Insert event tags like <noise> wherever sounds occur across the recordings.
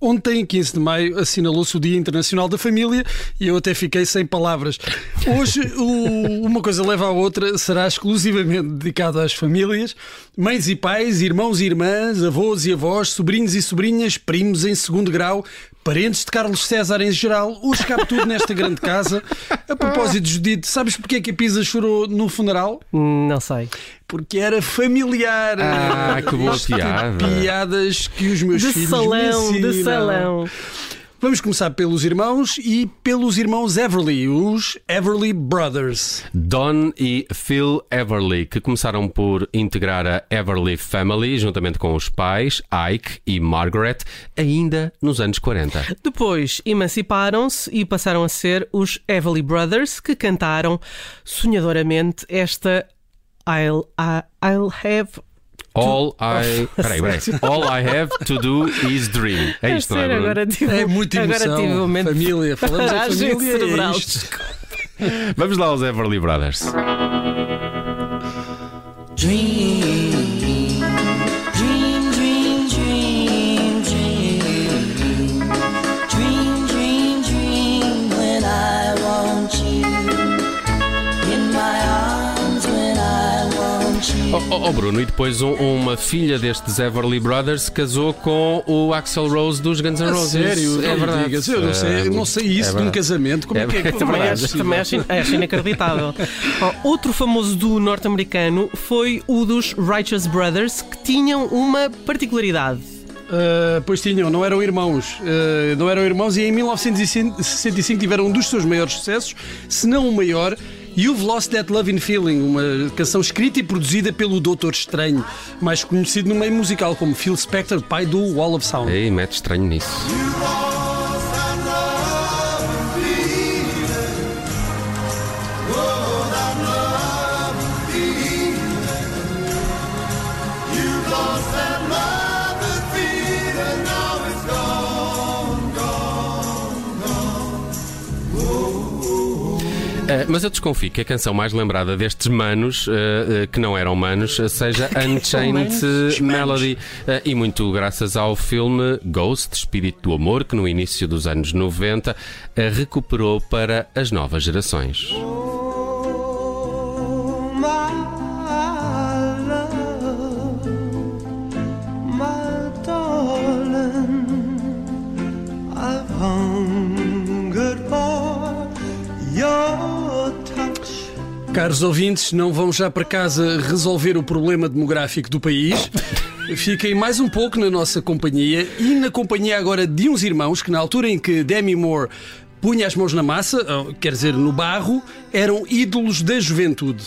Ontem, 15 de maio, assinalou-se o Dia Internacional da Família e eu até fiquei sem palavras. Hoje, o, uma coisa leva à outra, será exclusivamente dedicado às famílias, mães e pais, irmãos e irmãs, avós e avós, sobrinhos e sobrinhas, primos em segundo grau, parentes de Carlos César em geral. Hoje cabe tudo nesta grande casa. A propósito, Judite, sabes porque é que a Pisa chorou no funeral? Não sei. Porque era familiar. Ah, que boa tipo de piada. Piadas que os meus De filhos salão, me de ensinam. salão. Vamos começar pelos irmãos e pelos irmãos Everly, os Everly Brothers. Don e Phil Everly, que começaram por integrar a Everly Family juntamente com os pais, Ike e Margaret, ainda nos anos 40. Depois emanciparam-se e passaram a ser os Everly Brothers, que cantaram sonhadoramente esta I'll, I- I'll have. All I. Peraí, peraí. All I have to do is dream. É isto, não é? Bruno? agora tive, É muita agora emoção. tive um momento de Família, falamos paragem família. é cerebral. isto. Vamos lá aos Everly Brothers. Dream, Oh, oh, oh, Bruno, e depois um- uma filha destes Everly Brothers casou com o Axel Rose dos Guns N' A Roses. sério, é verdade. digas, eu não sei, eu não sei isso É de um casamento. Como é, É que é que é Também que é acho, também acho, acho inacreditável. <laughs> Ó, outro famoso do norte-americano foi o dos Righteous Brothers, que tinham uma particularidade. Uh, pois tinham, não eram irmãos. Uh, não eram irmãos e em 1965 tiveram um dos seus maiores sucessos, se não o maior. You've Lost That Loving Feeling, uma canção escrita e produzida pelo Doutor Estranho, mais conhecido no meio musical como Phil Spector, pai do Wall of Sound. Ei, mete estranho nisso. Eh, mas eu desconfio que a canção mais lembrada destes manos, eh, eh, que não eram manos, seja <laughs> Unchained. Melody. E muito graças ao filme Ghost, Espírito do Amor, que no início dos anos 90 eh, recuperou para as novas gerações. Oh, my Caros ouvintes, não vão já para casa resolver o problema demográfico do país. Fiquem mais um pouco na nossa companhia e na companhia agora de uns irmãos que, na altura em que Demi Moore punha as mãos na massa, quer dizer, no barro, eram ídolos da juventude.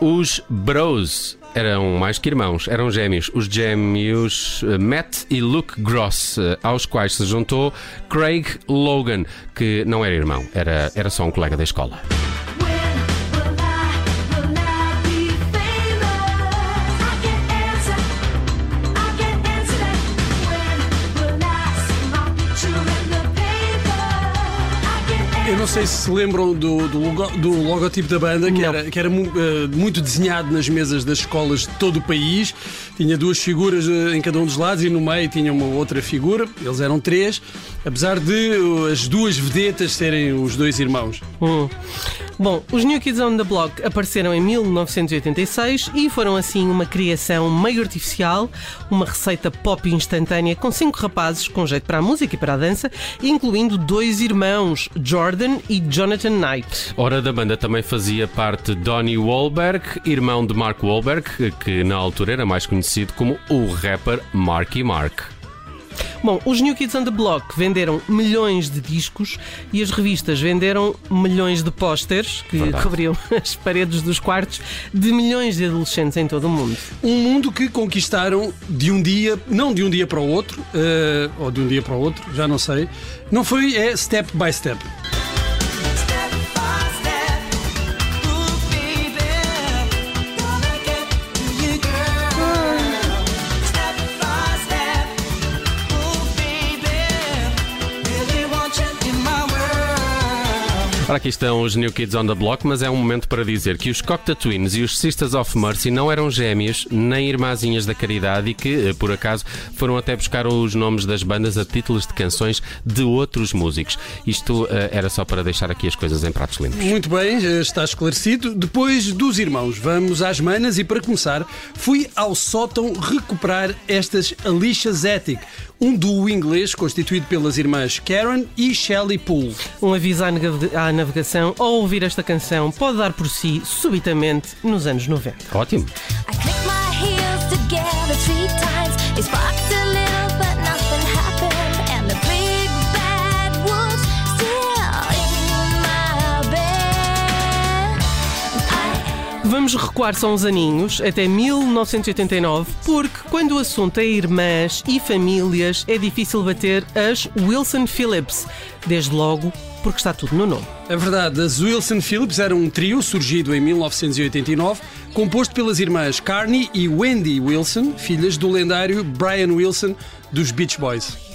Os Bros eram mais que irmãos, eram gêmeos. Os gêmeos eh, Matt e Luke Gross, eh, aos quais se juntou Craig Logan, que não era irmão, era, era só um colega da escola. Não sei se se lembram do, do, logo- do logotipo da banda, que Não. era, que era eh, muito desenhado nas mesas das escolas de todo o país. Tinha duas figuras eh, em cada um dos lados e no meio tinha uma outra figura. Eles eram três, apesar de eh, as duas vedetas serem os dois irmãos. Hum. Bom, os New Kids on the Block apareceram em 1986 e foram assim uma criação meio artificial, uma receita pop instantânea com cinco rapazes com jeito para a música e para a dança, incluindo dois irmãos, Jordan e Jonathan Knight. Ora, da banda também fazia parte Donnie Wahlberg, irmão de Mark Wahlberg, que na altura era mais conhecido como o rapper Marky Mark. Bom, os New Kids on the Block venderam milhões de discos e as revistas venderam milhões de pósteres que Verdade. cobriam <laughs> as paredes dos quartos de milhões de adolescentes em todo o mundo. Um mundo que conquistaram de um dia, não de um dia para o outro, eh, ou de um dia para o outro, já não sei. Não foi, é step by. Step Ora, aqui estão os New Kids on the Block, mas é um momento para dizer que os Cocteau Twins e os Sisters of Mercy não eram gêmeos nem irmãzinhas da caridade e que, eh, por acaso, foram até buscar os nomes das bandas a títulos de canções de outros músicos. Isto eh, era só para deixar aqui as coisas em pratos limpos. Muito bem, está esclarecido. Depois dos irmãos, vamos às manas e para começar, fui ao sótão recuperar estas Alicia's Attic, um duo inglês constituído pelas irmãs Karen e Shelley Poole. Um aviso à navega- à navegação ao ouvir esta canção pode dar por si subitamente nos anos 90. Ótimo. Vamos recuar só uns aninhos, até 1989, porque quando o assunto é irmãs e famílias, é difícil bater as Wilson Phillips. Desde logo, porque está tudo no nome. É verdade, as Wilson Phillips eram um trio surgido em 1989, composto pelas irmãs Carney e Wendy Wilson, filhas do lendário Brian Wilson dos Beach Boys.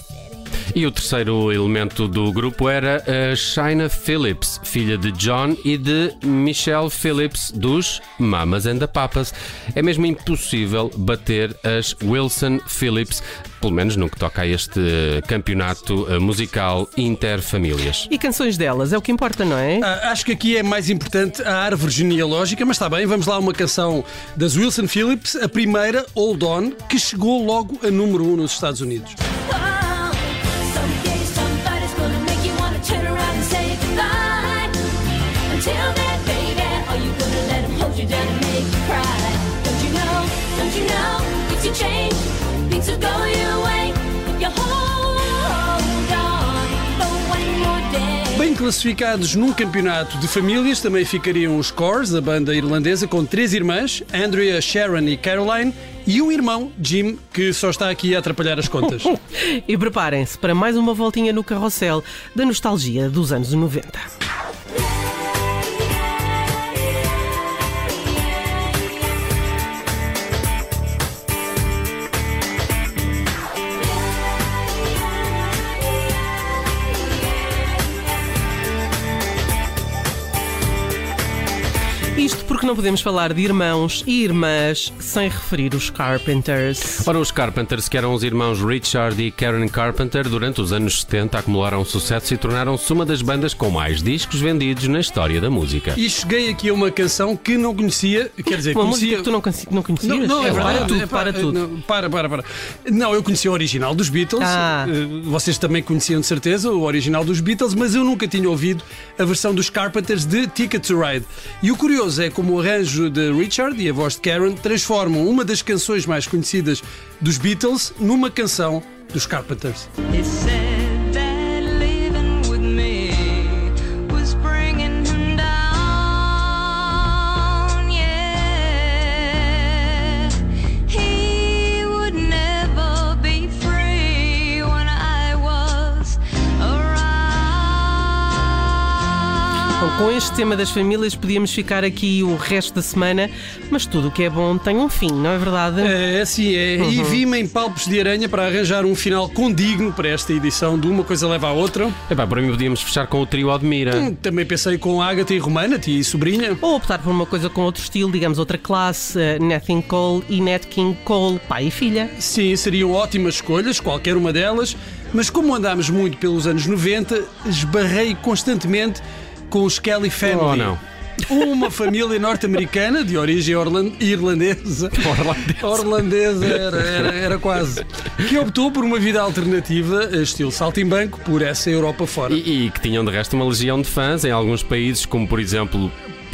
E o terceiro elemento do grupo era a Shaina Phillips, filha de John e de Michelle Phillips dos Mamas and the Papas. É mesmo impossível bater as Wilson Phillips, pelo menos no que toca a este campeonato eh, musical interfamílias. E canções delas, é o que importa, não é? Ah, acho que aqui é mais importante a árvore genealógica, mas está bem, vamos lá a uma canção das Wilson Phillips, a primeira, Hold On, que chegou logo a número 1 um nos Estados Unidos. Cry? Don't you know? Don't you know? Change, things will go your way. If you hold on for one more day. Bem classificados num campeonato de famílias também ficariam os Cores, a banda irlandesa, com três irmãs, Andrea, Sharon e Caroline, e um irmão, Jim, que só está aqui a atrapalhar as contas. <laughs> E preparem-se para mais uma voltinha no carrossel da nostalgia dos anos 90. Porque não podemos falar de irmãos e irmãs sem referir os Carpenters. Ora, os Carpenters, que eram os irmãos Richard e Karen Carpenter, durante os anos 70 acumularam sucesso e tornaram-se uma das bandas com mais discos vendidos na história da música. E cheguei aqui a uma canção que não conhecia, quer dizer, Uma música conhecia. que tu não, não conhecias? Não, não, é, verdade. Para tudo, É, pá, para tudo. Não, para, para, para. Não, eu conhecia o original dos Beatles. Ah. Eh, Vocês também conheciam de certeza o original dos Beatles, mas eu nunca tinha ouvido a versão dos Carpenters de Ticket to Ride. E o curioso é como o arranjo de Richard e a voz de Karen transformam uma das canções mais conhecidas dos Beatles numa canção dos Carpenters. Com este tema das famílias podíamos ficar aqui o resto da semana, mas tudo o que é bom tem um fim, não é verdade? É, assim é. E vi-me em palpos de aranha para arranjar um final condigno para esta edição de Uma Coisa Leva à Outra. Epá, para mim podíamos fechar com o trio Admira. Hum, Também pensei com Agatha e Romana, tia e sobrinha. Ou optar por uma coisa com outro estilo, digamos outra classe, eh, Nat King Cole e Nat King Cole, pai e filha. Sim, seriam ótimas escolhas, qualquer uma delas, mas como andámos muito pelos anos 90, esbarrei constantemente com os Kelly Family. Oh, não. Uma família norte-americana de origem irlandesa. Orlandesa, era, era, era quase. Que optou por uma vida alternativa, estilo saltimbanco, por essa Europa fora. E, e que tinham de resto uma legião de fãs em alguns países, como por exemplo.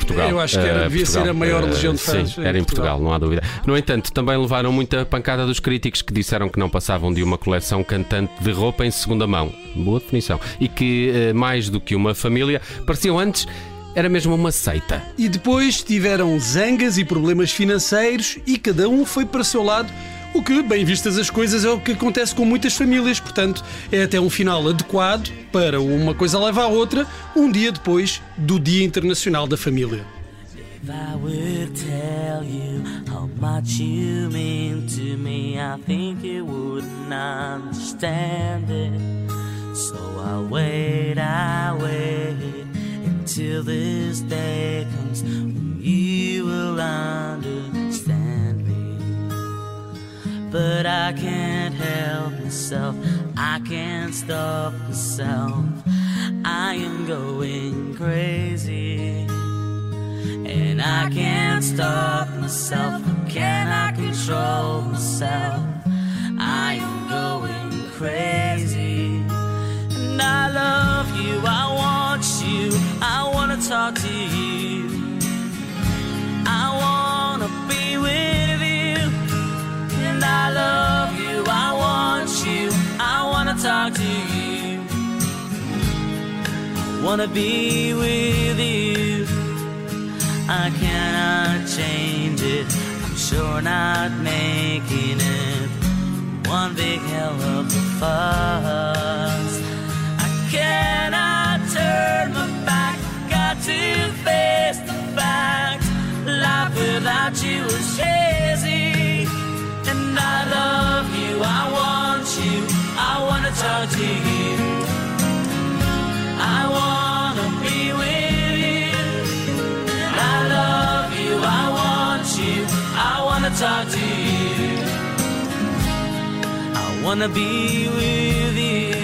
Portugal. Eu acho que era- Eh, devia Portugal. ser a maior Eh, legião de fãs Sim, em era em Portugal. Portugal, não há dúvida. No entanto, também levaram muita pancada dos críticos que disseram que não passavam de uma coleção cantante de roupa em segunda mão. Boa definição. E que, eh, mais do que uma família, pareciam antes. Era mesmo uma seita. E depois tiveram zangas e problemas financeiros e cada um foi para o seu lado. O que, bem vistas as coisas, é o que acontece com muitas famílias, portanto, é até um final adequado para uma coisa levar à outra, um dia depois do Dia Internacional da Família. This day comes when you. I can't help myself. I can't stop myself. I am going crazy. And I can't stop myself. Can I control myself? I am going crazy. And I love you. I want you. I want to talk to you. wanna be with you. I cannot change it. I'm sure not making it. One big hell of a fuss. you. I wanna be with you.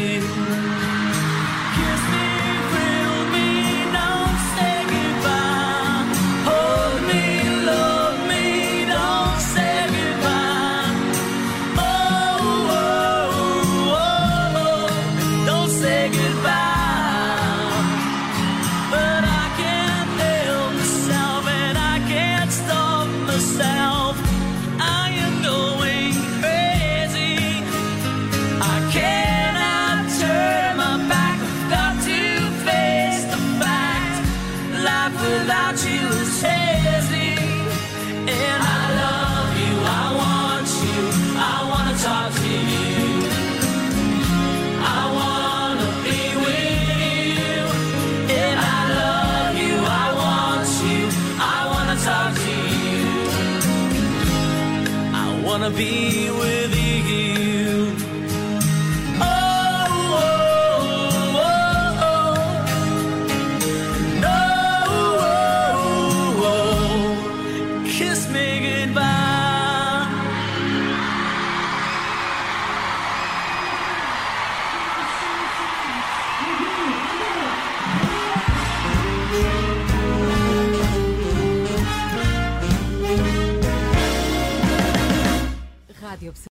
be